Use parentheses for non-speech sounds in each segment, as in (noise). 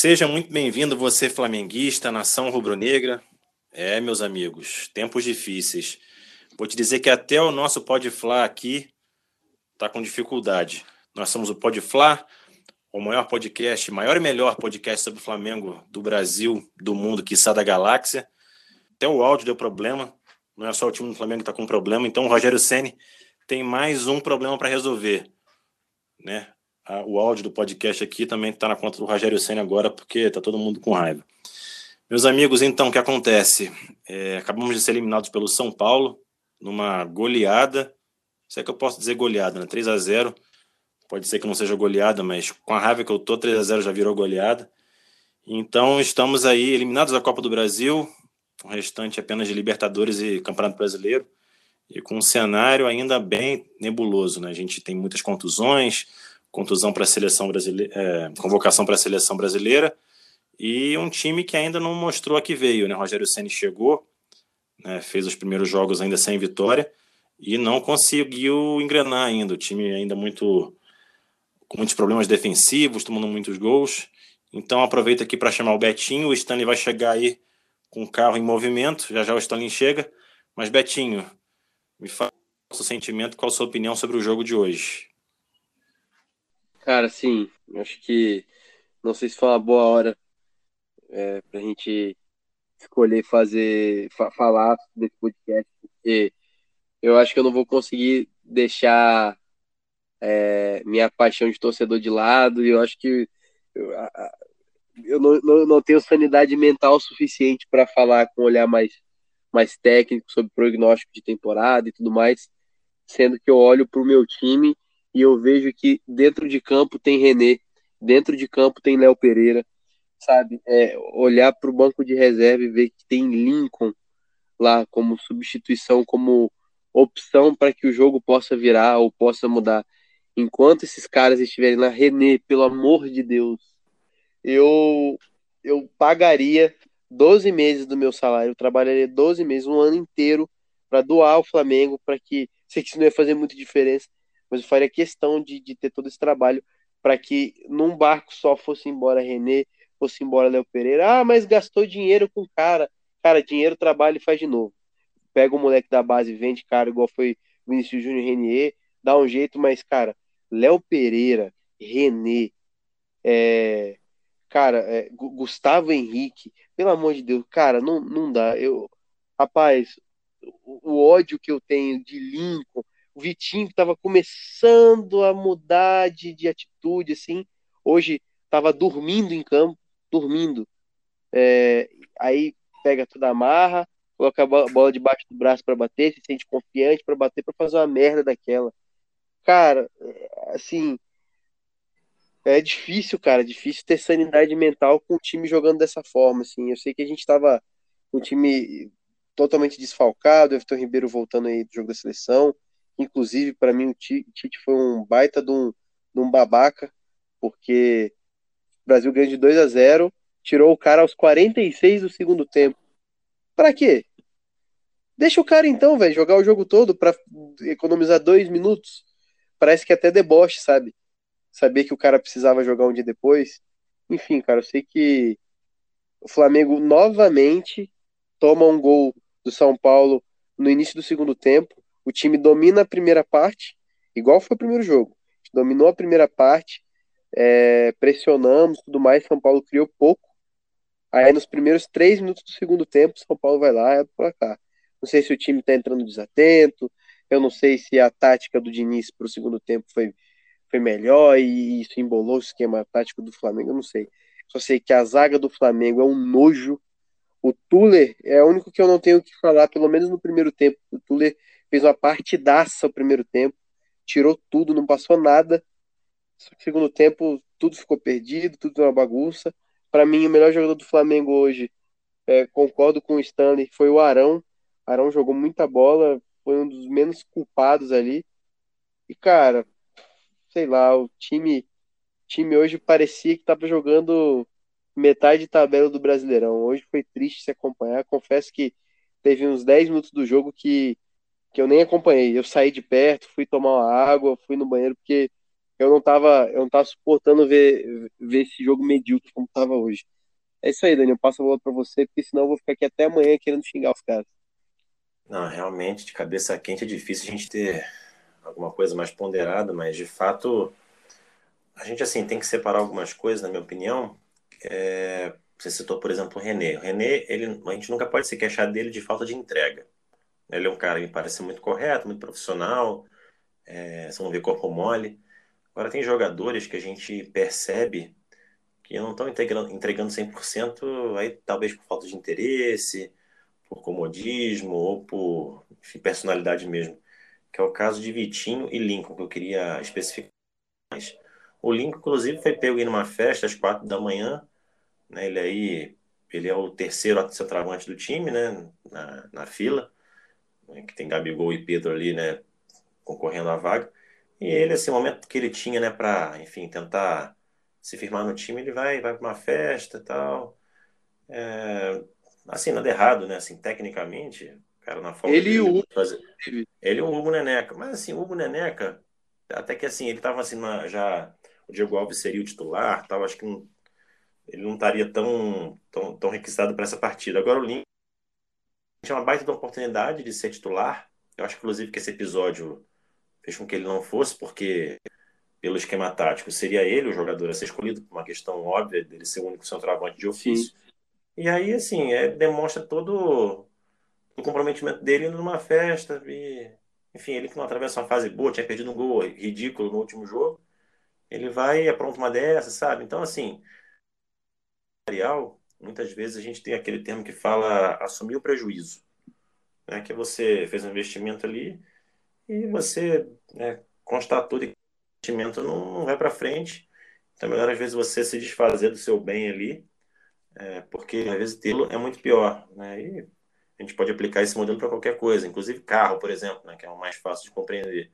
Seja muito bem-vindo, você flamenguista, nação rubro-negra. É, meus amigos, tempos difíceis. Vou te dizer que até o nosso Pode Fla aqui está com dificuldade. Nós somos o Pode Fla, o maior podcast, maior e melhor podcast sobre o Flamengo do Brasil, do mundo, que da galáxia. Até o áudio deu problema. Não é só o time do Flamengo que está com problema. Então o Rogério Ceni tem mais um problema para resolver, né? O áudio do podcast aqui também está na conta do Rogério Senna agora, porque está todo mundo com raiva. Meus amigos, então, o que acontece? É, acabamos de ser eliminados pelo São Paulo, numa goleada. Se é que eu posso dizer goleada, né? 3 a 0 Pode ser que não seja goleada, mas com a raiva que eu tô, 3 a 0 já virou goleada. Então, estamos aí eliminados da Copa do Brasil, o restante apenas de Libertadores e Campeonato Brasileiro, e com um cenário ainda bem nebuloso, né? A gente tem muitas contusões, contusão para a seleção brasileira, é, convocação para a seleção brasileira e um time que ainda não mostrou a que veio, né? Rogério Ceni chegou, né, fez os primeiros jogos ainda sem vitória e não conseguiu engrenar ainda. O time ainda muito com muitos problemas defensivos, tomando muitos gols. Então aproveita aqui para chamar o Betinho. O Stanley vai chegar aí com o carro em movimento. Já já o Stanley chega. Mas Betinho, me fala o seu sentimento, qual a sua opinião sobre o jogo de hoje? Cara, sim, acho que não sei se foi uma boa hora é, para a gente escolher fazer, fa falar desse podcast, porque eu acho que eu não vou conseguir deixar é, minha paixão de torcedor de lado, e eu acho que eu, eu não, não, não, tenho sanidade mental suficiente para falar com um olhar mais, mais técnico sobre prognóstico de temporada e tudo mais, sendo que eu olho para o meu time e eu vejo que dentro de campo tem René, dentro de campo tem Léo Pereira, sabe? É, olhar para o banco de reserva e ver que tem Lincoln lá como substituição, como opção para que o jogo possa virar ou possa mudar. Enquanto esses caras estiverem lá, René, pelo amor de Deus, eu eu pagaria 12 meses do meu salário, eu trabalharia 12 meses, um ano inteiro para doar ao Flamengo, para que sei que isso não ia fazer muita diferença, mas eu faria questão de, de ter todo esse trabalho para que num barco só fosse embora René, fosse embora Léo Pereira. Ah, mas gastou dinheiro com cara. Cara, dinheiro trabalha e faz de novo. Pega o moleque da base, vende cara, igual foi Vinícius Júnior Renier, dá um jeito, mas, cara, Léo Pereira, René, é, cara, é, Gustavo Henrique, pelo amor de Deus, cara, não, não dá. Eu, rapaz, o, o ódio que eu tenho de Lincoln, o Vitinho que estava começando a mudar de, de atitude, assim, hoje estava dormindo em campo, dormindo. É, aí pega toda a marra, coloca a bola debaixo do braço para bater, se sente confiante para bater, para fazer uma merda daquela. Cara, é, assim, é difícil, cara, difícil ter sanidade mental com o time jogando dessa forma, assim. Eu sei que a gente estava com um time totalmente desfalcado, Everton Ribeiro voltando aí do jogo da seleção, Inclusive, para mim, o Tite foi um baita de um, de um babaca, porque o Brasil ganhou de 2 a 0 tirou o cara aos 46 do segundo tempo. Para quê? Deixa o cara então, velho, jogar o jogo todo para economizar dois minutos. Parece que é até deboche, sabe? Saber que o cara precisava jogar um dia depois. Enfim, cara, eu sei que o Flamengo novamente toma um gol do São Paulo no início do segundo tempo. O time domina a primeira parte, igual foi o primeiro jogo. dominou a primeira parte, é, pressionamos tudo mais. São Paulo criou pouco. Aí nos primeiros três minutos do segundo tempo, São Paulo vai lá e é para cá. Não sei se o time está entrando desatento. Eu não sei se a tática do Diniz para o segundo tempo foi, foi melhor e isso embolou o esquema tático do Flamengo. Eu não sei. Só sei que a zaga do Flamengo é um nojo. O Tuller é o único que eu não tenho que falar, pelo menos no primeiro tempo. O Tuller fez uma partidaça o primeiro tempo, tirou tudo, não passou nada. No segundo tempo, tudo ficou perdido, tudo uma bagunça. Para mim, o melhor jogador do Flamengo hoje, é, concordo com o Stanley, foi o Arão. Arão jogou muita bola, foi um dos menos culpados ali. E, cara, sei lá, o time, time hoje parecia que estava jogando metade de tabela do Brasileirão. Hoje foi triste se acompanhar. Confesso que teve uns 10 minutos do jogo que que eu nem acompanhei. Eu saí de perto, fui tomar uma água, fui no banheiro, porque eu não tava, eu não tava suportando ver, ver esse jogo medíocre como tava hoje. É isso aí, Daniel. Passo a bola para você, porque senão eu vou ficar aqui até amanhã querendo xingar os caras. Não, realmente, de cabeça quente é difícil a gente ter alguma coisa mais ponderada, mas de fato a gente assim tem que separar algumas coisas, na minha opinião. É, você citou, por exemplo, o René. O René, ele, a gente nunca pode se queixar dele de falta de entrega. Ele é um cara que me parece muito correto, muito profissional, é, você não vê corpo mole. Agora, tem jogadores que a gente percebe que não estão entregando, entregando 100%, aí talvez por falta de interesse, por comodismo ou por enfim, personalidade mesmo. Que é o caso de Vitinho e Lincoln, que eu queria especificar mais. O Lincoln, inclusive, foi pego em uma festa às quatro da manhã. Né? Ele aí, ele é o terceiro centroavante do time, né? Na, na fila, né? que tem Gabigol e Pedro ali, né? Concorrendo à vaga. E ele, assim, o momento que ele tinha, né, para, enfim, tentar se firmar no time, ele vai, vai para uma festa e tal. É, assim, nada errado, né? Assim, tecnicamente, cara, na forma ele e o Hugo. Fazer... Ele e o Hugo Neneca. Mas, assim, o Hugo Neneca, até que, assim, ele tava, assim, já... O Diego Alves seria o titular, tal, acho que não... ele não estaria tão, tão, tão requisitado para essa partida. Agora, o Link tinha uma baita de oportunidade de ser titular. Eu acho, inclusive, que esse episódio fez com que ele não fosse, porque pelo esquema tático, seria ele o jogador a ser escolhido, por uma questão óbvia dele ser o único centroavante de ofício. Sim. E aí, assim, é, demonstra todo o comprometimento dele numa festa. E, enfim, ele que não atravessa uma fase boa, tinha perdido um gol ridículo no último jogo. Ele vai e apronta uma dessas, sabe? Então, assim, muitas vezes a gente tem aquele termo que fala assumir o prejuízo. Né? Que você fez um investimento ali e você né, constatou que o investimento não, vai para frente. Então é melhor às vezes você se desfazer do seu bem ali, é, porque às vezes tê-lo é muito pior. Né? E a gente pode aplicar esse modelo para qualquer coisa, inclusive carro, por exemplo, né, que é o mais fácil de compreender.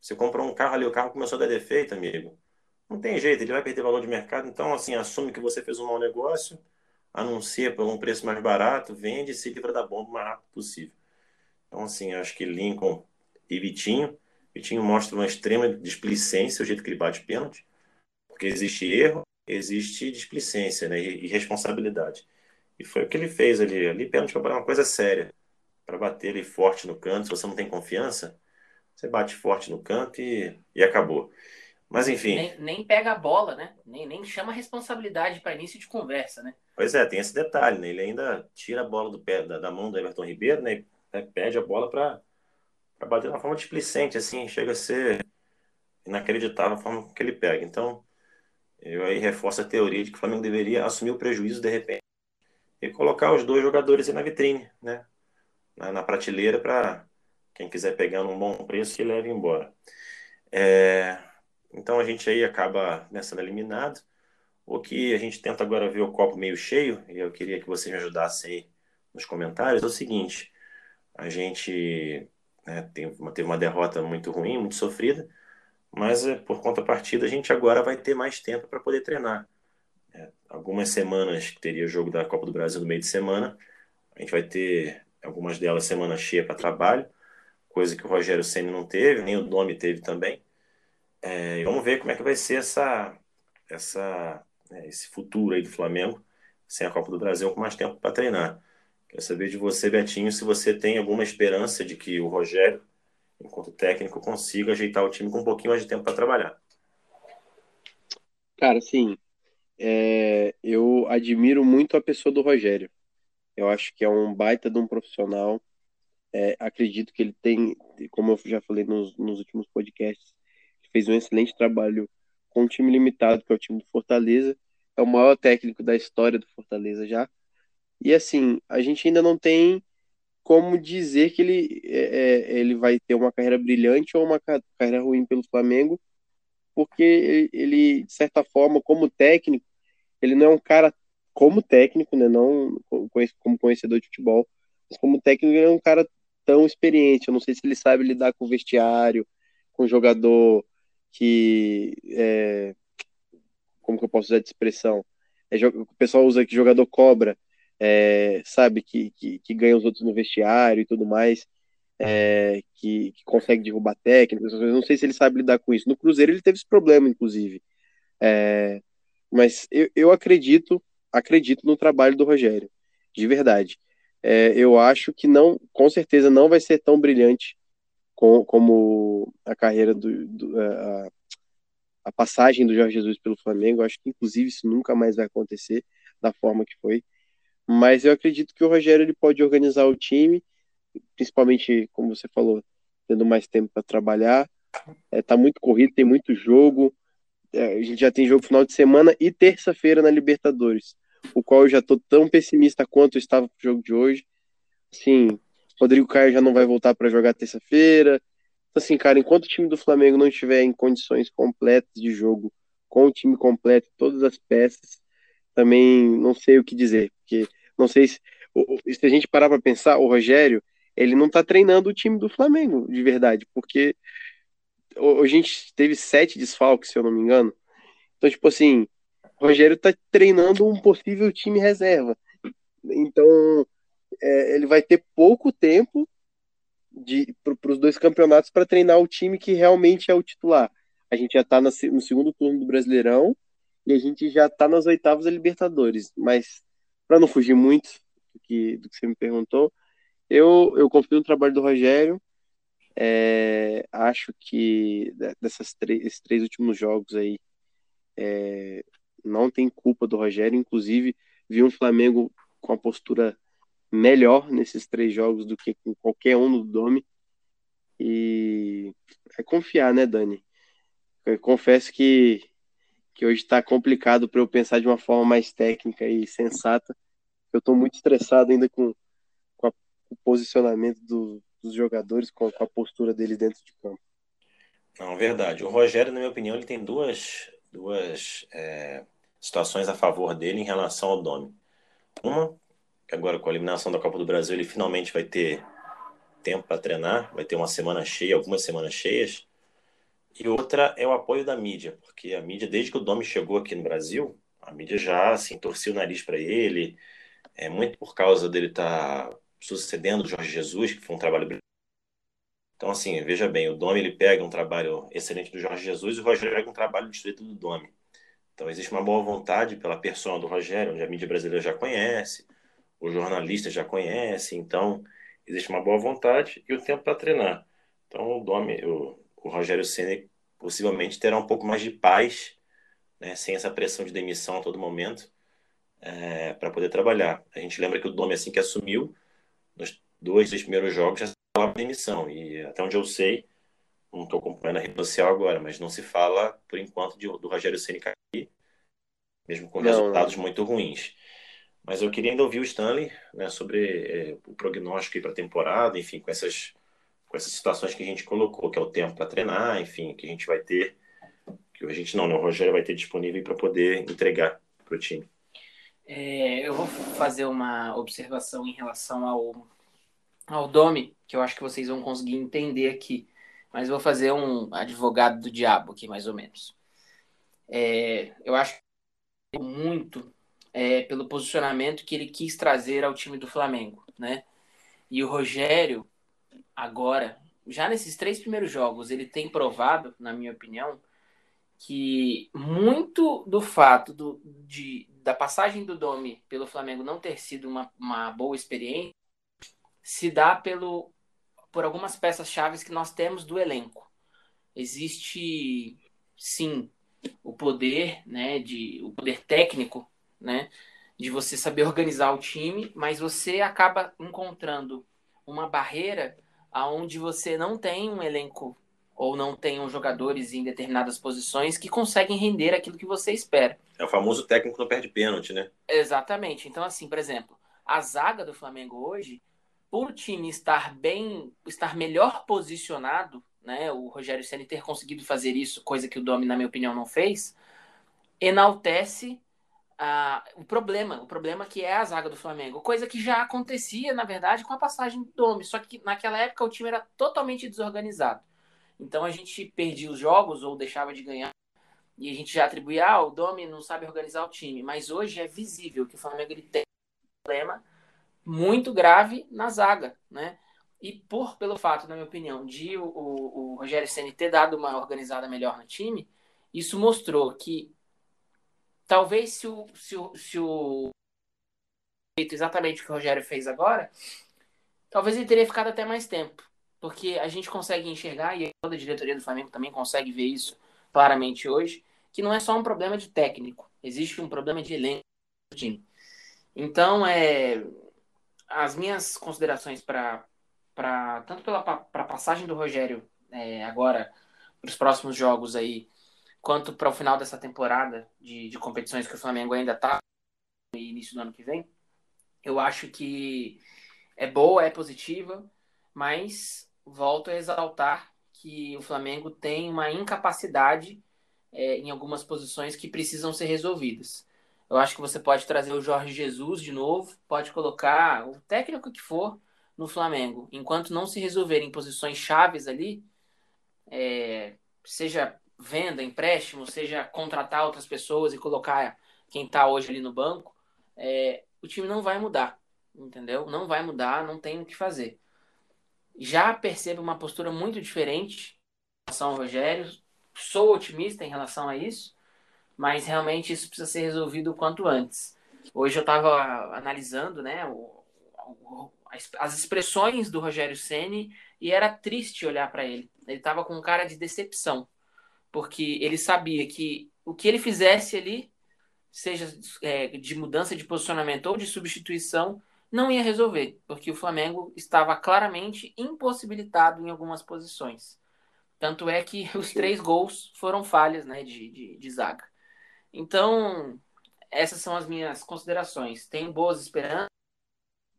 Você comprou um carro ali, o carro começou a dar defeito, amigo. Não tem jeito, ele vai perder valor de mercado. Então, assim, assume que você fez um mau negócio, anuncia por um preço mais barato, vende e se livra da bomba o mais rápido possível. Então, assim, acho que Lincoln e Vitinho. Vitinho mostra uma extrema displicência, o jeito que ele bate pênalti, porque existe erro, existe displicência né, e responsabilidade. E foi o que ele fez ali. Ali, pênalti para uma coisa séria. Para bater ele forte no canto, se você não tem confiança, você bate forte no canto e, e acabou. Mas enfim. Nem, nem, pega a bola, né? Nem, nem chama responsabilidade para início de conversa, né? Pois é, tem esse detalhe, né? Ele ainda tira a bola do pé, da, da mão do Everton Ribeiro, né? E pede a bola para bater de uma forma displicente, assim, chega a ser inacreditável a forma que ele pega. Então, eu aí reforço a teoria de que o Flamengo deveria assumir o prejuízo de repente e colocar os dois jogadores aí na vitrine, né? Na, na prateleira para quem quiser pegar num bom preço que leve embora. É, então a gente aí acaba né, sendo eliminado. O que a gente tenta agora ver o copo meio cheio, e eu queria que vocês me ajudassem aí nos comentários, é o seguinte: a gente né? Tem, teve uma derrota muito ruim, muito sofrida, mas é, por contrapartida a gente agora vai ter mais tempo para poder treinar. É, algumas semanas que teria jogo da Copa do Brasil no meio de semana, a gente vai ter algumas delas semana cheia para trabalho, coisa que o Rogério Senna não teve, nem o Nome teve também. É, vamos ver como é que vai ser essa, essa, né, esse futuro aí do Flamengo sem a Copa do Brasil com mais tempo para treinar. Quero saber de você, Betinho, se você tem alguma esperança de que o Rogério, enquanto técnico, consiga ajeitar o time com um pouquinho mais de tempo para trabalhar. Cara, sim. É, eu admiro muito a pessoa do Rogério. Eu acho que é um baita de um profissional. É, acredito que ele tem, como eu já falei nos, nos últimos podcasts, fez um excelente trabalho com um time limitado, que é o time do Fortaleza. É o maior técnico da história do Fortaleza já. E assim, a gente ainda não tem como dizer que ele, é, é ele vai ter uma carreira brilhante ou uma carreira ruim pelo Flamengo, porque ele, de certa forma, como técnico, ele não é um cara como técnico, né, não como conhecedor de futebol, mas como técnico ele é um cara tão experiente. Eu não sei se ele sabe lidar com o vestiário, com o jogador que é, como que eu posso usar de expressão? É, o pessoal usa que jogador cobra é, sabe, que, que, que, ganha os outros no vestiário e tudo mais. é, que, que, consegue derrubar técnicos. Não sei se ele sabe lidar com isso. No Cruzeiro ele teve esse problema, inclusive. É, mas eu, eu acredito, acredito no trabalho do Rogério, de verdade. É, eu acho que não, com certeza não vai ser tão brilhante com, como a carreira do, do a, a, passagem do Jorge Jesus pelo Flamengo. Acho que inclusive isso nunca mais vai acontecer da forma que foi. Mas eu acredito que o Rogério ele pode organizar o time principalmente, como você falou, tendo mais tempo para trabalhar. É, tá muito corrido, tem muito jogo. É, a gente já tem jogo final de semana e terça-feira na Libertadores, o qual eu já tô tão pessimista quanto eu estava pro jogo de hoje. Assim, Rodrigo Caio já não vai voltar para jogar terça-feira. Então, assim, cara, enquanto o time do Flamengo não estiver em condições completas de jogo, com o time completo, todas as peças, também não sei o que dizer, porque não sei se, se a gente parar para pensar, o Rogério, ele não tá treinando o time do Flamengo, de verdade, porque a gente teve sete desfalques, se eu não me engano. Então, tipo assim, o Rogério tá treinando um possível time reserva. Então, é, ele vai ter pouco tempo para os dois campeonatos para treinar o time que realmente é o titular. A gente já está no segundo turno do Brasileirão e a gente já está nas oitavas da Libertadores. Mas, para não fugir muito do que, do que você me perguntou, eu, eu confio no trabalho do Rogério. É, acho que dessas três, três últimos jogos aí é, não tem culpa do Rogério. Inclusive, vi um Flamengo com a postura melhor nesses três jogos do que com qualquer um no Dome. E é confiar, né, Dani? Eu confesso que, que hoje está complicado para eu pensar de uma forma mais técnica e sensata. Eu estou muito estressado ainda com, o posicionamento do, dos jogadores com, com, a postura deles dentro de campo. Não, verdade. O Rogério, na minha opinião, ele tem duas, duas é, situações a favor dele em relação ao Domi. Uma, que agora com a eliminação da Copa do Brasil, ele finalmente vai ter tempo para treinar, vai ter uma semana cheia, algumas semanas cheias. E outra é o apoio da mídia, porque a mídia, desde que o Domi chegou aqui no Brasil, a mídia já assim, torcia o nariz para ele, é muito por causa dele estar tá sucedendo o Jorge Jesus, que foi um trabalho então, assim, veja bem, o Domi ele pega um trabalho excelente do Jorge Jesus e o Rogério pega um trabalho distrito do Domi. Então, existe uma boa vontade pela persona do Rogério, onde a mídia brasileira já conhece, o jornalista já conhece, então existe uma boa vontade e o tempo para treinar. Então, o Domi, o, o Rogério Senna possivelmente terá um pouco mais de paz, né, sem essa pressão de demissão a todo momento, é, para poder trabalhar. A gente lembra que o Domi, assim que assumiu, nos dois, três primeiros jogos já falava demissão. E até onde eu sei, não estou acompanhando a rede social agora, mas não se fala, por enquanto, de, do Rogério Ceni cair, mesmo com não, resultados não. muito ruins. Mas eu queria ainda ouvir o Stanley né, sobre é, o prognóstico para a temporada, enfim, com essas, com essas situações que a gente colocou, que é o tempo para treinar, enfim, que a gente vai ter, que a gente não, né, o Rogério vai ter disponível para poder entregar para o time. É, eu vou fazer uma observação em relação ao, ao Domi, que eu acho que vocês vão conseguir entender aqui. Mas vou fazer um advogado do diabo aqui, mais ou menos. É, eu acho muito é, pelo posicionamento que ele quis trazer ao time do Flamengo, né? E o Rogério, agora, já nesses três primeiros jogos, ele tem provado, na minha opinião, que muito do fato do, de, da passagem do Domi pelo Flamengo não ter sido uma, uma boa experiência se dá pelo, por algumas peças-chave que nós temos do elenco. Existe, sim, o poder, né, de, o poder técnico, né, de você saber organizar o time, mas você acaba encontrando uma barreira aonde você não tem um elenco ou não tenham jogadores em determinadas posições que conseguem render aquilo que você espera. É o famoso técnico não perde pênalti, né? Exatamente. Então, assim, por exemplo, a zaga do Flamengo hoje, por o time estar bem, estar melhor posicionado, né? O Rogério Ceni ter conseguido fazer isso, coisa que o Domi, na minha opinião, não fez, enaltece uh, o problema, o problema que é a zaga do Flamengo, coisa que já acontecia, na verdade, com a passagem do Domi, só que naquela época o time era totalmente desorganizado. Então a gente perdia os jogos ou deixava de ganhar. E a gente já atribuía, ah, o Domi não sabe organizar o time. Mas hoje é visível que o Flamengo ele tem um problema muito grave na zaga, né? E por pelo fato, na minha opinião, de o, o, o Rogério Ceni ter dado uma organizada melhor no time, isso mostrou que talvez se o, se o, se o exatamente o que o Rogério fez agora, talvez ele teria ficado até mais tempo. Porque a gente consegue enxergar, e toda a diretoria do Flamengo também consegue ver isso claramente hoje, que não é só um problema de técnico, existe um problema de elenco do time. Então, é, as minhas considerações para tanto pela pra passagem do Rogério é, agora para os próximos jogos aí, quanto para o final dessa temporada de, de competições que o Flamengo ainda está no início do ano que vem, eu acho que é boa, é positiva, mas volto a exaltar que o Flamengo tem uma incapacidade é, em algumas posições que precisam ser resolvidas. Eu acho que você pode trazer o Jorge Jesus de novo, pode colocar o técnico que for no Flamengo. Enquanto não se resolverem posições chaves ali, é, seja venda, empréstimo, seja contratar outras pessoas e colocar quem está hoje ali no banco, é, o time não vai mudar, entendeu? Não vai mudar, não tem o que fazer. Já percebo uma postura muito diferente em relação ao Rogério, sou otimista em relação a isso, mas realmente isso precisa ser resolvido o quanto antes. Hoje eu estava analisando né, o, o, as expressões do Rogério Ceni e era triste olhar para ele. Ele estava com cara de decepção, porque ele sabia que o que ele fizesse ali, seja é, de mudança de posicionamento ou de substituição, não ia resolver, porque o Flamengo estava claramente impossibilitado em algumas posições. Tanto é que (laughs) os três gols foram falhas né, de, de, de zaga. Então, essas são as minhas considerações. Tenho boas esperanças.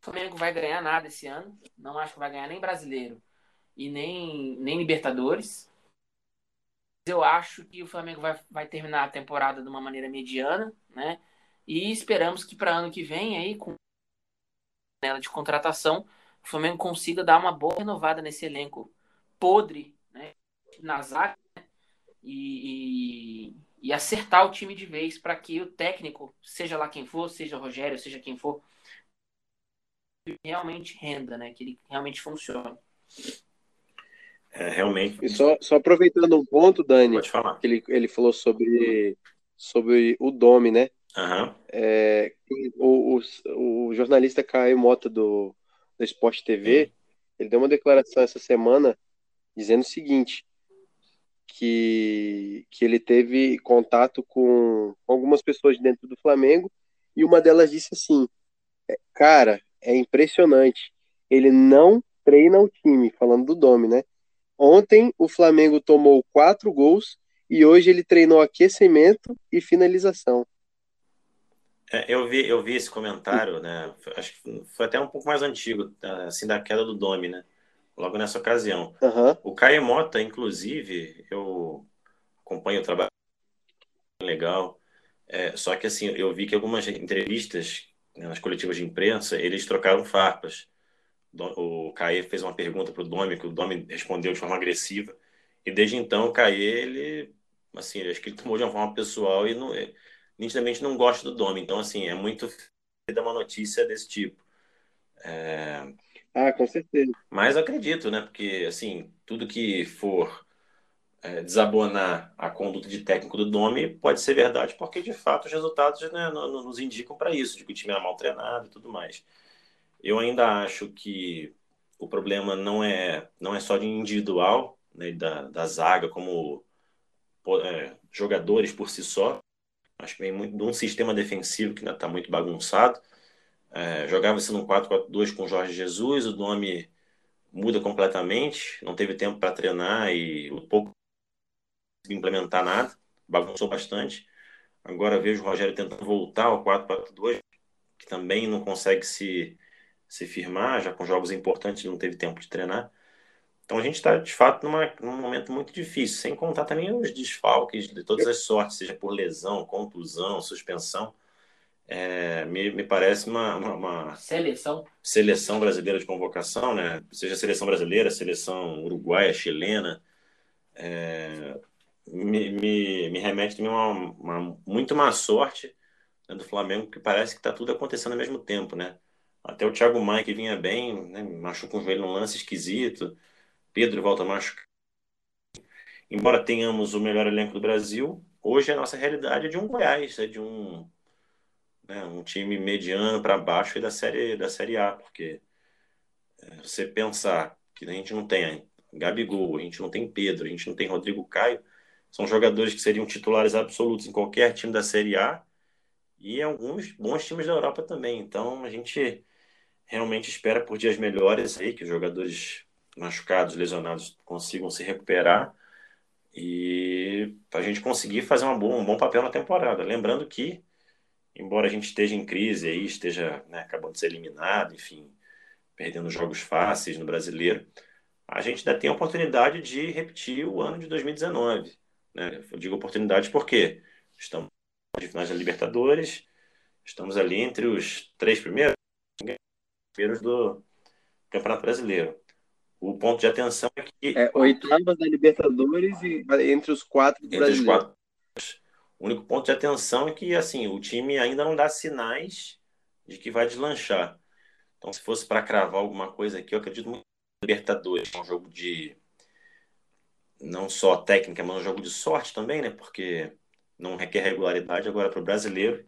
O Flamengo vai ganhar nada esse ano. Não acho que vai ganhar nem brasileiro e nem, nem Libertadores. Eu acho que o Flamengo vai, vai terminar a temporada de uma maneira mediana, né? E esperamos que para ano que vem, aí, com ela de contratação, o Flamengo consiga dar uma boa renovada nesse elenco podre, né? Na zaga, né? e, e e acertar o time de vez para que o técnico, seja lá quem for, seja o Rogério, seja quem for, realmente renda, né? Que ele realmente funcione. É, realmente. E só, só aproveitando um ponto, Dani, Pode falar. que ele, ele falou sobre, sobre o Dome, né? Uhum. É, o, o, o, jornalista Caio Mota do, do Sport TV, ele deu uma declaração essa semana dizendo o seguinte: que, que ele teve contato com algumas pessoas dentro do Flamengo e uma delas disse assim: é, Cara, é impressionante. Ele não treina o time, falando do Domi, né? Ontem o Flamengo tomou quatro gols e hoje ele treinou aquecimento e finalização. É, eu, vi, eu vi esse comentário, né? Acho que foi até um pouco mais antigo, assim, da queda do Domi, né? logo nessa ocasião. Uhum. O Caio Mota, inclusive, eu acompanho o trabalho legal. É, só que assim, eu vi que algumas entrevistas né, nas coletivas de imprensa, eles trocaram farpas. O Caê fez uma pergunta para o Domi, que o Domi respondeu de forma agressiva. E desde então, o Caê, ele, assim, acho que ele tomou de uma forma pessoal e não, nitidamente não gosta do Domi. Então, assim, é muito dar uma notícia desse tipo. É, ah, com certeza. Mas acredito, né? Porque, assim, tudo que for é, desabonar a conduta de técnico do Domi pode ser verdade, porque de fato os resultados né, nos indicam para isso, de que o time era mal treinado e tudo mais. Eu ainda acho que o problema não é, não é só de individual, né, da, da zaga, como é, jogadores por si só. Acho que vem muito de um sistema defensivo que ainda está muito bagunçado. É, Jogava-se no 4-4-2 com Jorge Jesus, o nome muda completamente, não teve tempo para treinar e o pouco implementar nada, bagunçou bastante. Agora vejo o Rogério tentando voltar ao 4-4-2, que também não consegue se, se firmar, já com jogos importantes não teve tempo de treinar. Então a gente está, de fato, numa, num momento muito difícil, sem contar também os desfalques de todas as sortes, seja por lesão, contusão, suspensão é, me, me, parece uma, uma, uma, seleção seleção brasileira de convocação, né? Seja seleção brasileira, seleção uruguaia, chilena, é, me, me, me, remete também a uma, uma, muito má sorte né, do Flamengo, que parece que está tudo acontecendo ao mesmo tempo, né? Até o Thiago Maia, que vinha bem, né, machucou o joelho num lance esquisito. Pedro volta a machucar. Embora tenhamos o melhor elenco do Brasil, hoje a nossa realidade é de um Goiás, é de um, né, um time mediano para baixo da série, da série A, porque é, você pensar que a gente não tem Gabigol, a gente não tem Pedro, a gente não tem Rodrigo Caio, são jogadores que seriam titulares absolutos em qualquer time da Série A e alguns bons times da Europa também. Então a gente realmente espera por dias melhores aí, que os jogadores machucados, lesionados consigam se recuperar e a gente conseguir fazer boa, um bom papel na temporada. Lembrando que, embora a gente esteja em crise aí, esteja né, acabando de ser eliminado, enfim, perdendo jogos fáceis no brasileiro, a gente ainda tem a oportunidade de repetir o ano de 2019. Né? Eu digo oportunidade porque estamos de finais da Libertadores, estamos ali entre os três primeiros, primeiros do Campeonato Brasileiro. O ponto de atenção é que. É, oitavas da Libertadores e entre os quatro do entre Os quatro. O único ponto de atenção é que assim, o time ainda não dá sinais de que vai deslanchar. Então, se fosse para cravar alguma coisa aqui, eu acredito muito em Libertadores, é um jogo de não só técnica, mas um jogo de sorte também, né? Porque não requer regularidade. Agora, para o brasileiro,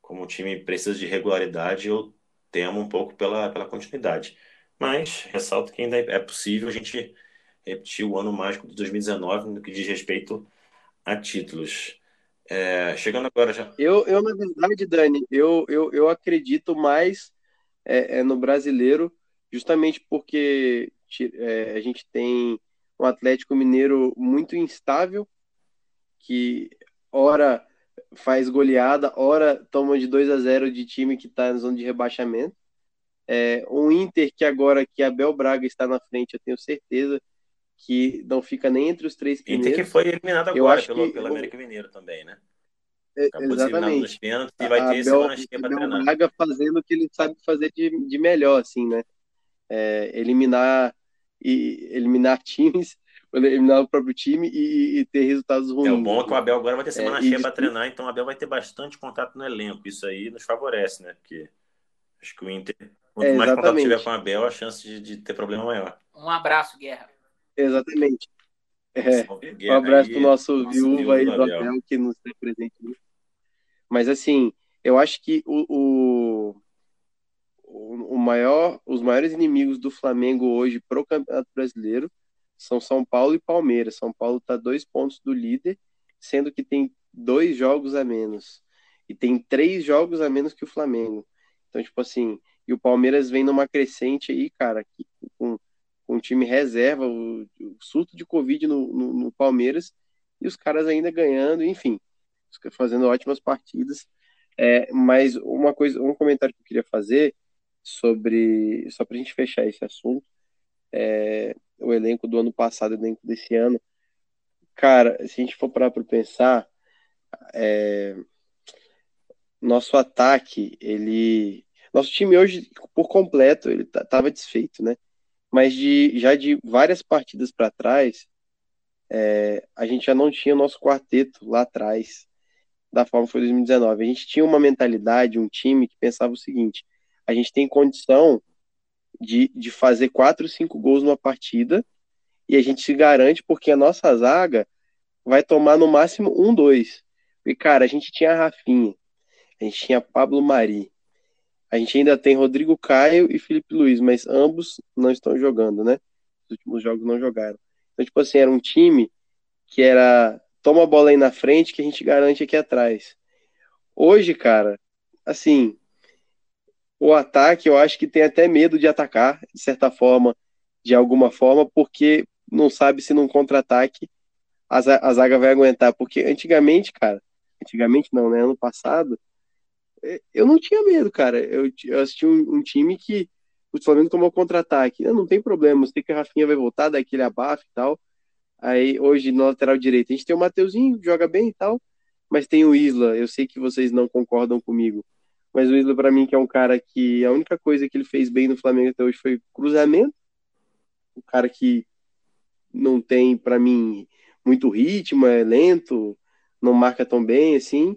como o time precisa de regularidade, eu temo um pouco pela, pela continuidade. Mas ressalto que ainda é possível a gente repetir o ano mágico de 2019 no que diz respeito a títulos. É, chegando agora já. Eu, eu, na verdade, Dani, eu, eu, eu acredito mais é, é no brasileiro, justamente porque é, a gente tem um Atlético Mineiro muito instável, que ora faz goleada, ora toma de 2 a 0 de time que está na zona de rebaixamento. É, um Inter que agora que Abel Braga está na frente, eu tenho certeza que não fica nem entre os três primeiros. Inter que foi eliminado agora pelo, que, pelo América Mineiro também, né? É, exatamente. nos pênaltis e vai ter cheia para treinar. Braga fazendo o que ele sabe fazer de, de melhor, assim, né? É, eliminar e eliminar (laughs) times, eliminar o próprio time e, e, ter resultados ruins. É o bom é que o Abel agora vai ter semana é, cheia para treinar, então o Abel vai ter bastante contato no elenco. Isso aí nos favorece, né? Porque acho que o Inter, quanto é, mais contato tiver com o Abel, a chance de, de, ter problema é maior. Um abraço, Guerra. Exatamente. É, um abraço para o nosso, nosso viúva aí do Abel, Abel que nos tem presente. Mas assim, eu acho que o, o o maior, os maiores inimigos do Flamengo hoje para o Campeonato Brasileiro são São Paulo e Palmeiras. São Paulo está dois pontos do líder, sendo que tem dois jogos a menos. E tem três jogos a menos que o Flamengo. Então, tipo assim, e o Palmeiras vem numa crescente aí, cara, com, com o time reserva, o, o surto de Covid no, no, no, Palmeiras, e os caras ainda ganhando, enfim, fazendo ótimas partidas. É, mas uma coisa, um comentário que eu queria fazer sobre, só para a gente fechar esse assunto, é, o elenco do ano passado o elenco desse ano. Cara, se a gente for parar para pensar, é, nosso ataque, ele. Nosso time hoje, por completo, ele tava desfeito, né? Mas de, já de várias partidas para trás, é, a gente já não tinha o nosso quarteto lá atrás, da forma que foi 2019. A gente tinha uma mentalidade, um time que pensava o seguinte: a gente tem condição de, de fazer quatro, cinco gols numa partida e a gente se garante porque a nossa zaga vai tomar no máximo um, dois. E, cara, a gente tinha a Rafinha, a gente tinha Pablo Mari, a gente ainda tem Rodrigo Caio e Felipe Luiz, mas ambos não estão jogando, né? Os últimos jogos não jogaram. Então, tipo assim, era um time que era toma a bola aí na frente que a gente garante aqui atrás. Hoje, cara, assim, o ataque, eu acho que tem até medo de atacar, de certa forma, de alguma forma, porque não sabe se num contra-ataque a, a zaga vai aguentar. Porque antigamente, cara, antigamente não, né? Ano passado, é, eu não tinha medo, cara. Eu, eu assisti um, um time que o Flamengo tomou contra-ataque. Não, não tem problema, sei que a Rafinha vai voltar, daquele abafo e tal. Aí hoje no lateral direito a gente tem o Mateuzinho, joga bem e tal, mas tem o Isla. Eu sei que vocês não concordam comigo mas o Isla, para mim, que é um cara que a única coisa que ele fez bem no Flamengo até hoje foi cruzamento. O cara que não tem, para mim, muito ritmo, é lento, não marca tão bem assim.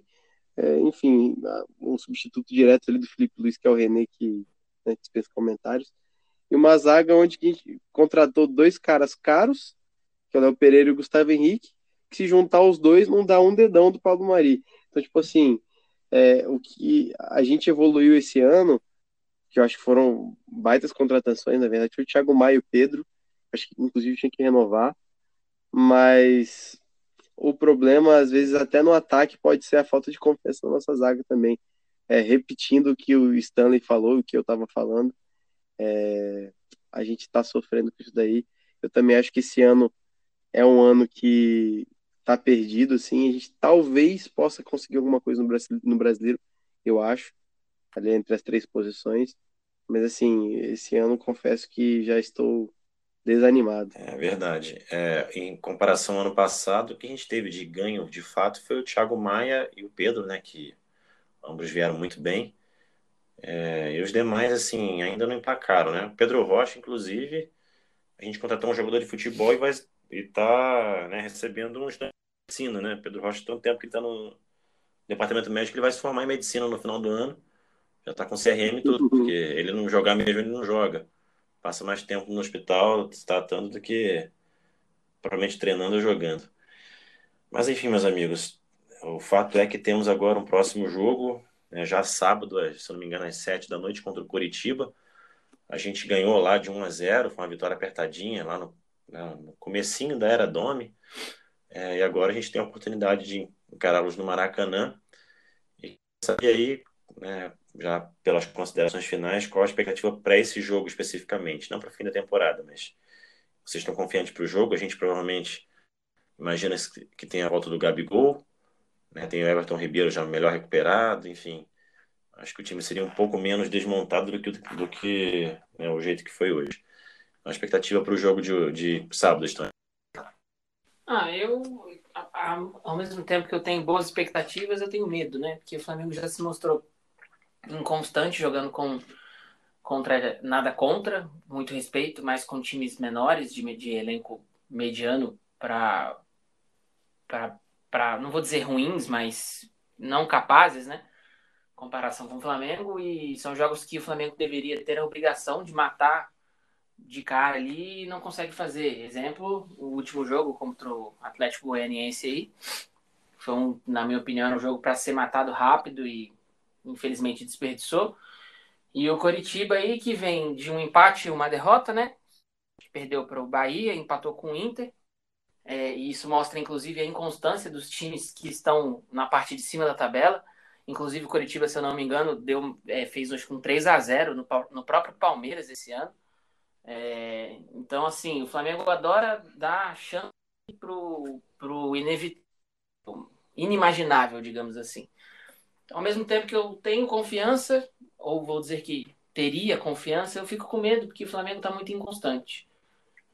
É, enfim, um substituto direto ali do Felipe Luiz, que é o René, que né, dispensa comentários. E uma zaga onde a gente contratou dois caras caros, que é o Léo Pereira e o Gustavo Henrique, que se juntar os dois não dá um dedão do Pablo Mari. Então, tipo assim, é, o que a gente evoluiu esse ano, que eu acho que foram baitas contratações, na verdade, foi o Thiago Maia e o Pedro, acho que inclusive tinha que renovar, mas o problema, às vezes, até no ataque, pode ser a falta de confiança na nossa zaga também. É, repetindo o que o Stanley falou, o que eu estava falando, é, a gente está sofrendo com isso daí. Eu também acho que esse ano é um ano que está perdido, assim, a gente talvez possa conseguir alguma coisa no brasileiro, eu acho, ali entre as três posições, mas assim, esse ano confesso que já estou desanimado. É verdade. É, em comparação ao ano passado, o que a gente teve de ganho, de fato, foi o Thiago Maia e o Pedro, né, que ambos vieram muito bem. É, e os demais, assim, ainda não emplacaram, né? Pedro Rocha, inclusive, a gente contratou um jogador de futebol e vai e tá né, recebendo de medicina, né? Pedro Rocha, tanto tempo que está no departamento médico, ele vai se formar em medicina no final do ano. Já está com CRM e tudo, porque ele não jogar mesmo, ele não joga passa mais tempo no hospital se tratando do que provavelmente treinando ou jogando. Mas enfim, meus amigos, o fato é que temos agora um próximo jogo, né, já sábado, se não me engano, às 7 da noite contra o Curitiba. A gente ganhou lá de 1 a 0, foi uma vitória apertadinha lá no, né, no comecinho da era Dome. É, e agora a gente tem a oportunidade de encará-los no Maracanã. E saber aí né, já pelas considerações finais, qual a expectativa para esse jogo especificamente? Não para o fim da temporada, mas vocês estão confiantes para o jogo? A gente provavelmente imagina que tem a volta do Gabigol, né? tem o Everton Ribeiro já melhor recuperado, enfim. Acho que o time seria um pouco menos desmontado do que, do que né, o jeito que foi hoje. A expectativa para o jogo de, de sábado, Estranho? Ah, eu, ao mesmo tempo que eu tenho boas expectativas, eu tenho medo, né? Porque o Flamengo já se mostrou inconstante jogando com contra nada contra, muito respeito, mas com times menores de, de elenco mediano para para não vou dizer ruins, mas não capazes, né? Comparação com o Flamengo e são jogos que o Flamengo deveria ter a obrigação de matar de cara ali e não consegue fazer. Exemplo, o último jogo contra o Atlético Goianiense aí foi um, na minha opinião, um jogo para ser matado rápido e infelizmente desperdiçou. E o Coritiba aí que vem de um empate e uma derrota, né? Perdeu para o Bahia, empatou com o Inter. É, e isso mostra, inclusive, a inconstância dos times que estão na parte de cima da tabela. Inclusive, o Coritiba, se eu não me engano, deu, é, fez hoje com 3 a 0 no, no próprio Palmeiras esse ano. É, então, assim, o Flamengo adora dar chance pro, pro inevitável, inimaginável, digamos assim ao mesmo tempo que eu tenho confiança, ou vou dizer que teria confiança, eu fico com medo porque o Flamengo está muito inconstante.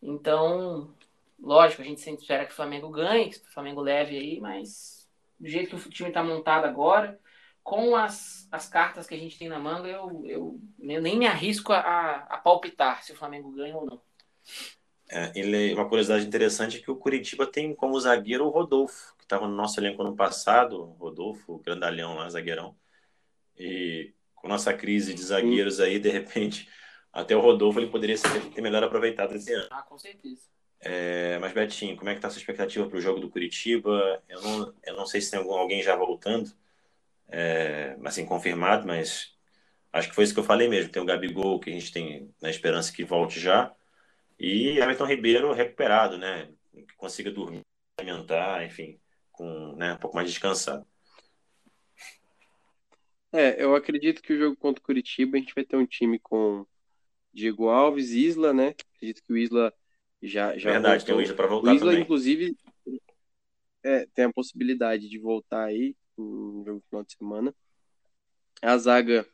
Então, lógico, a gente sempre espera que o Flamengo ganhe, que o Flamengo leve aí, mas do jeito que o time está montado agora, com as, as cartas que a gente tem na manga, eu, eu, eu nem me arrisco a, a palpitar se o Flamengo ganha ou não. É, ele, uma curiosidade interessante é que o Curitiba tem como zagueiro o Rodolfo, que estava no nosso elenco ano passado, Rodolfo, grandalhão lá, zagueirão. E com nossa crise de zagueiros aí, de repente, até o Rodolfo ele poderia ser, ter melhor aproveitado esse ano. Ah, com certeza. É, mas Betinho, como é que tá a sua expectativa para o jogo do Curitiba? Eu não, eu não sei se tem algum, alguém já voltando, é, assim, confirmado, mas acho que foi isso que eu falei mesmo. Tem o Gabigol, que a gente tem na esperança que volte já. E Everton Ribeiro recuperado, né? Que consiga dormir, alimentar, enfim, com né, um pouco mais descansado. É, eu acredito que o jogo contra o Curitiba a gente vai ter um time com Diego Alves, Isla, né? Acredito que o Isla já já Verdade, voltou. tem o Isla para voltar o Isla, também. inclusive, é, tem a possibilidade de voltar aí no jogo final de semana. A zaga,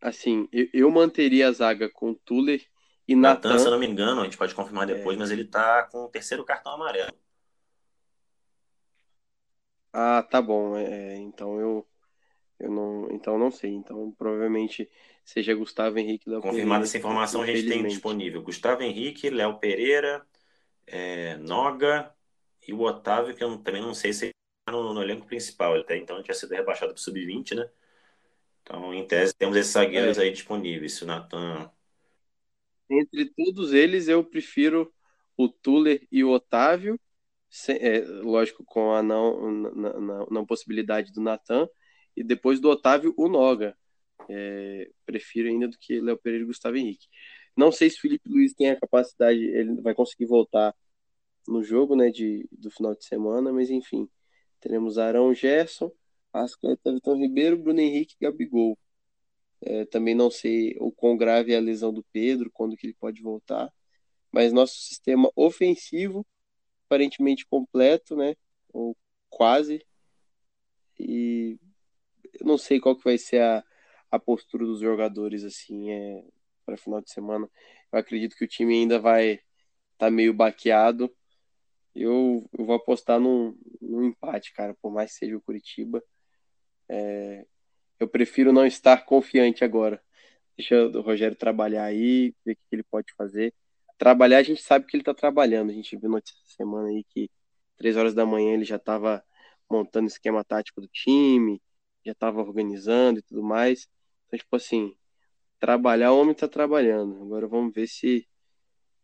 assim, eu, eu manteria a zaga com Tuller e Natan, Natan, se eu não me engano, a gente pode confirmar depois, é... mas ele tá com o terceiro cartão amarelo. Ah, tá bom. É, é então eu, eu não, então não sei. Então provavelmente seja Gustavo Henrique Léo Confirmada essa informação a gente tem disponível. Gustavo Henrique, Léo Pereira, é, Noga e o Otávio, que eu também não sei se no, no elenco principal. Ele até então tinha sido rebaixado para o Sub-20, né? Então, em tese, temos esses zagueiros é. aí disponíveis. O Natan. Entre todos eles, eu prefiro o Tuller e o Otávio. Sem, é, lógico, com a não, na, na, não possibilidade do Natan. E depois do Otávio, o Noga. É, prefiro ainda do que Léo Pereira e Gustavo Henrique. Não sei se o Felipe Luiz tem a capacidade, ele vai conseguir voltar no jogo né, de, do final de semana, mas enfim. Teremos Arão Gerson, Ascleta, Vitor Ribeiro, Bruno Henrique e Gabigol. É, também não sei o quão grave é a lesão do Pedro, quando que ele pode voltar. Mas nosso sistema ofensivo, aparentemente completo, né? Ou quase. E eu não sei qual que vai ser a, a postura dos jogadores assim é, para final de semana. Eu acredito que o time ainda vai estar tá meio baqueado. Eu, eu vou apostar num, num empate, cara, por mais que seja o Curitiba. É, eu prefiro não estar confiante agora. Deixa o Rogério trabalhar aí, ver o que ele pode fazer. Trabalhar, a gente sabe que ele está trabalhando. A gente viu notícia essa semana aí que três horas da manhã ele já estava montando esquema tático do time, já estava organizando e tudo mais. Então, tipo assim, trabalhar, o homem está trabalhando. Agora vamos ver se,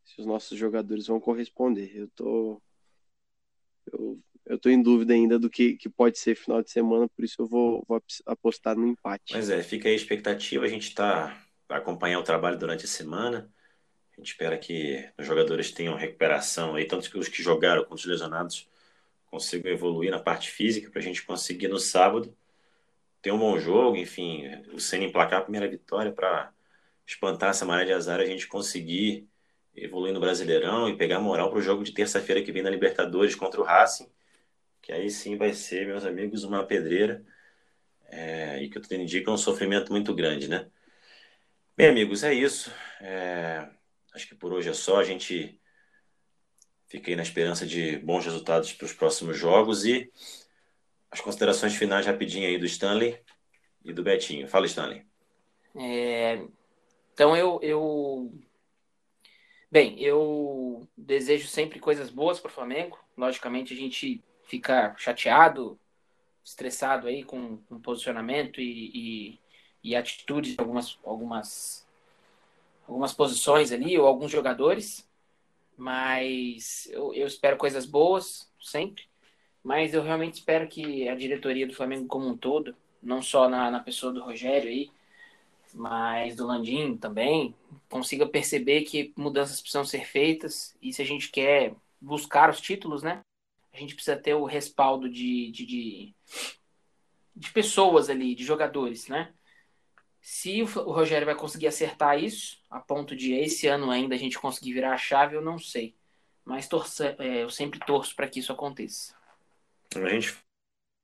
se os nossos jogadores vão corresponder. Eu tô, eu, eu tô em dúvida ainda do que, que pode ser final de semana, por isso eu vou, vou apostar no empate. Mas é, fica aí a expectativa, a gente está vai acompanhar o trabalho durante a semana. A gente espera que os jogadores tenham recuperação aí, tanto que os que jogaram quanto os lesionados consigam evoluir na parte física para a gente conseguir no sábado ter um bom jogo, enfim, o Senna emplacar a primeira vitória para espantar essa maré de azar, a gente conseguir evoluir no Brasileirão e pegar moral para o jogo de terça-feira que vem na Libertadores contra o Racing, que aí sim vai ser, meus amigos, uma pedreira é, e que tenho indica um sofrimento muito grande, né? Bem, amigos, é isso. É, acho que por hoje é só. A gente aí na esperança de bons resultados para os próximos jogos e as considerações finais rapidinho aí do Stanley e do Betinho. Fala, Stanley. É, então eu, eu. Bem, eu desejo sempre coisas boas para o Flamengo. Logicamente, a gente fica chateado, estressado aí com, com posicionamento e, e, e atitudes de algumas, algumas, algumas posições ali, ou alguns jogadores. Mas eu, eu espero coisas boas sempre. Mas eu realmente espero que a diretoria do Flamengo como um todo, não só na, na pessoa do Rogério aí, mas do Landim também, consiga perceber que mudanças precisam ser feitas e se a gente quer buscar os títulos, né? A gente precisa ter o respaldo de, de, de, de pessoas ali, de jogadores, né? Se o Rogério vai conseguir acertar isso, a ponto de esse ano ainda a gente conseguir virar a chave, eu não sei. Mas torce, é, eu sempre torço para que isso aconteça. A gente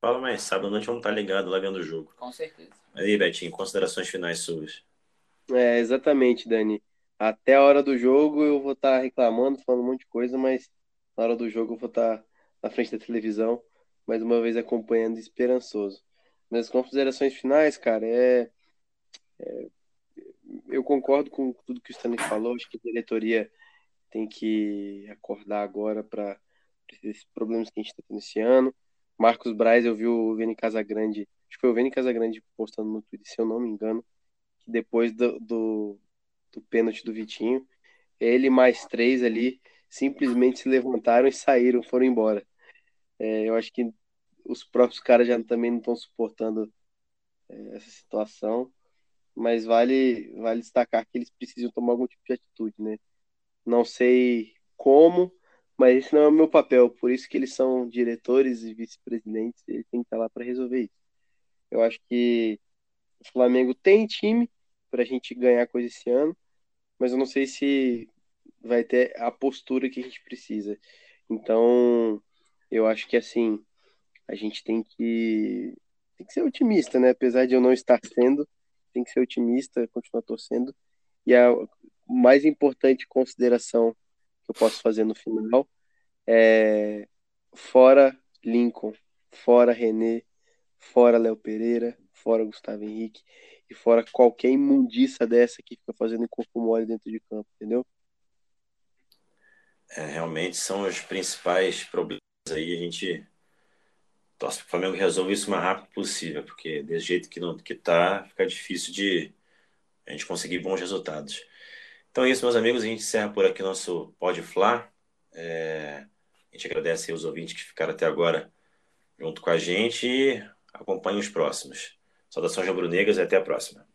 fala, mas sábado à noite vamos estar ligado lá vendo o jogo. Com certeza. Aí, Betinho, considerações finais suas. É, exatamente, Dani. Até a hora do jogo eu vou estar reclamando, falando um monte de coisa, mas na hora do jogo eu vou estar na frente da televisão, mais uma vez acompanhando esperançoso. Mas as considerações finais, cara, é, é eu concordo com tudo que o Stanley falou. Acho que a diretoria tem que acordar agora para esses problemas que a gente está tendo esse ano. Marcos Braz, eu vi o Vini Casagrande, acho que foi o Vini Casagrande postando no Twitter, se eu não me engano, que depois do, do, do pênalti do Vitinho, ele mais três ali simplesmente se levantaram e saíram, foram embora. É, eu acho que os próprios caras já também não estão suportando é, essa situação, mas vale, vale destacar que eles precisam tomar algum tipo de atitude, né? Não sei como, mas esse não é o meu papel, por isso que eles são diretores e vice-presidentes, eles têm que estar lá para resolver isso. Eu acho que o Flamengo tem time para a gente ganhar coisa esse ano, mas eu não sei se vai ter a postura que a gente precisa. Então, eu acho que assim, a gente tem que tem que ser otimista, né? Apesar de eu não estar sendo, tem que ser otimista, continuar torcendo. E a mais importante consideração que eu posso fazer no final é fora Lincoln, fora René, fora Léo Pereira, fora Gustavo Henrique e fora qualquer imundiça dessa que fica fazendo corpo mole dentro de campo, entendeu? É, realmente são os principais problemas aí. A gente torce para o Flamengo resolva isso o mais rápido possível, porque desse jeito que não que tá, fica difícil de a gente conseguir bons resultados. Então é isso, meus amigos, a gente encerra por aqui nosso Pode Fla. É, a gente agradece os ouvintes que ficaram até agora junto com a gente e acompanhe os próximos. Saudações rubro-negras e até a próxima.